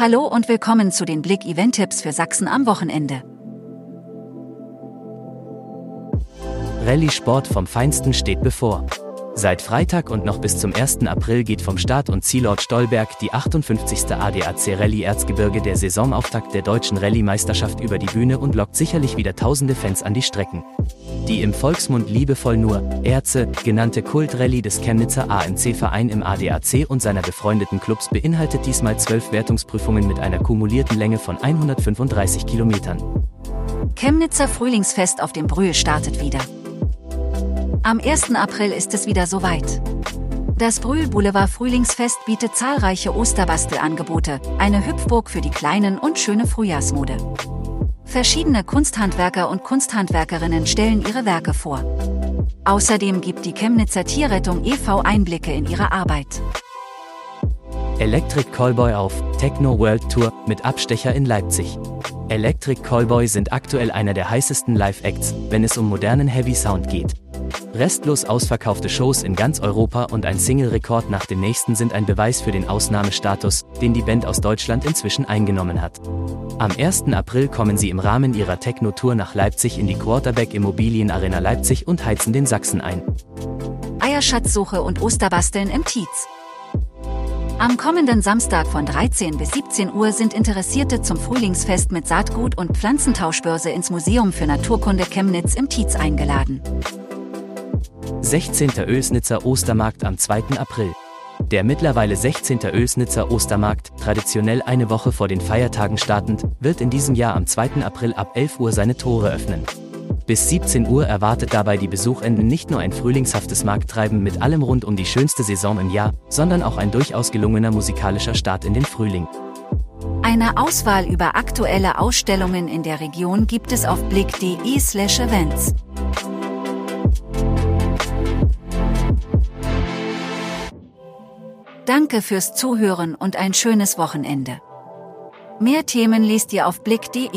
Hallo und willkommen zu den Blick Event Tipps für Sachsen am Wochenende. Rallye Sport vom Feinsten steht bevor. Seit Freitag und noch bis zum 1. April geht vom Start- und Zielort Stolberg die 58. ADAC Rallye Erzgebirge der Saisonauftakt der deutschen Rallye-Meisterschaft über die Bühne und lockt sicherlich wieder tausende Fans an die Strecken. Die im Volksmund liebevoll nur Erze genannte Kult-Rallye des Chemnitzer AMC-Verein im ADAC und seiner befreundeten Clubs beinhaltet diesmal zwölf Wertungsprüfungen mit einer kumulierten Länge von 135 Kilometern. Chemnitzer Frühlingsfest auf dem Brühl startet wieder. Am 1. April ist es wieder soweit. Das Brühl Boulevard Frühlingsfest bietet zahlreiche Osterbastelangebote, eine Hüpfburg für die Kleinen und schöne Frühjahrsmode. Verschiedene Kunsthandwerker und Kunsthandwerkerinnen stellen ihre Werke vor. Außerdem gibt die Chemnitzer Tierrettung e.V. Einblicke in ihre Arbeit. Electric Callboy auf Techno World Tour mit Abstecher in Leipzig. Electric Callboy sind aktuell einer der heißesten Live-Acts, wenn es um modernen Heavy Sound geht. Restlos ausverkaufte Shows in ganz Europa und ein Single-Rekord nach dem nächsten sind ein Beweis für den Ausnahmestatus, den die Band aus Deutschland inzwischen eingenommen hat. Am 1. April kommen sie im Rahmen ihrer Techno-Tour nach Leipzig in die Quarterback Immobilien Arena Leipzig und heizen den Sachsen ein. Eierschatzsuche und Osterbasteln im Tietz. Am kommenden Samstag von 13 bis 17 Uhr sind Interessierte zum Frühlingsfest mit Saatgut- und Pflanzentauschbörse ins Museum für Naturkunde Chemnitz im Tietz eingeladen. 16. Oelsnitzer Ostermarkt am 2. April. Der mittlerweile 16. Oelsnitzer Ostermarkt, traditionell eine Woche vor den Feiertagen startend, wird in diesem Jahr am 2. April ab 11 Uhr seine Tore öffnen. Bis 17 Uhr erwartet dabei die Besuchenden nicht nur ein frühlingshaftes Markttreiben mit allem rund um die schönste Saison im Jahr, sondern auch ein durchaus gelungener musikalischer Start in den Frühling. Eine Auswahl über aktuelle Ausstellungen in der Region gibt es auf blick.de/events. Danke fürs Zuhören und ein schönes Wochenende. Mehr Themen liest ihr auf blick.de.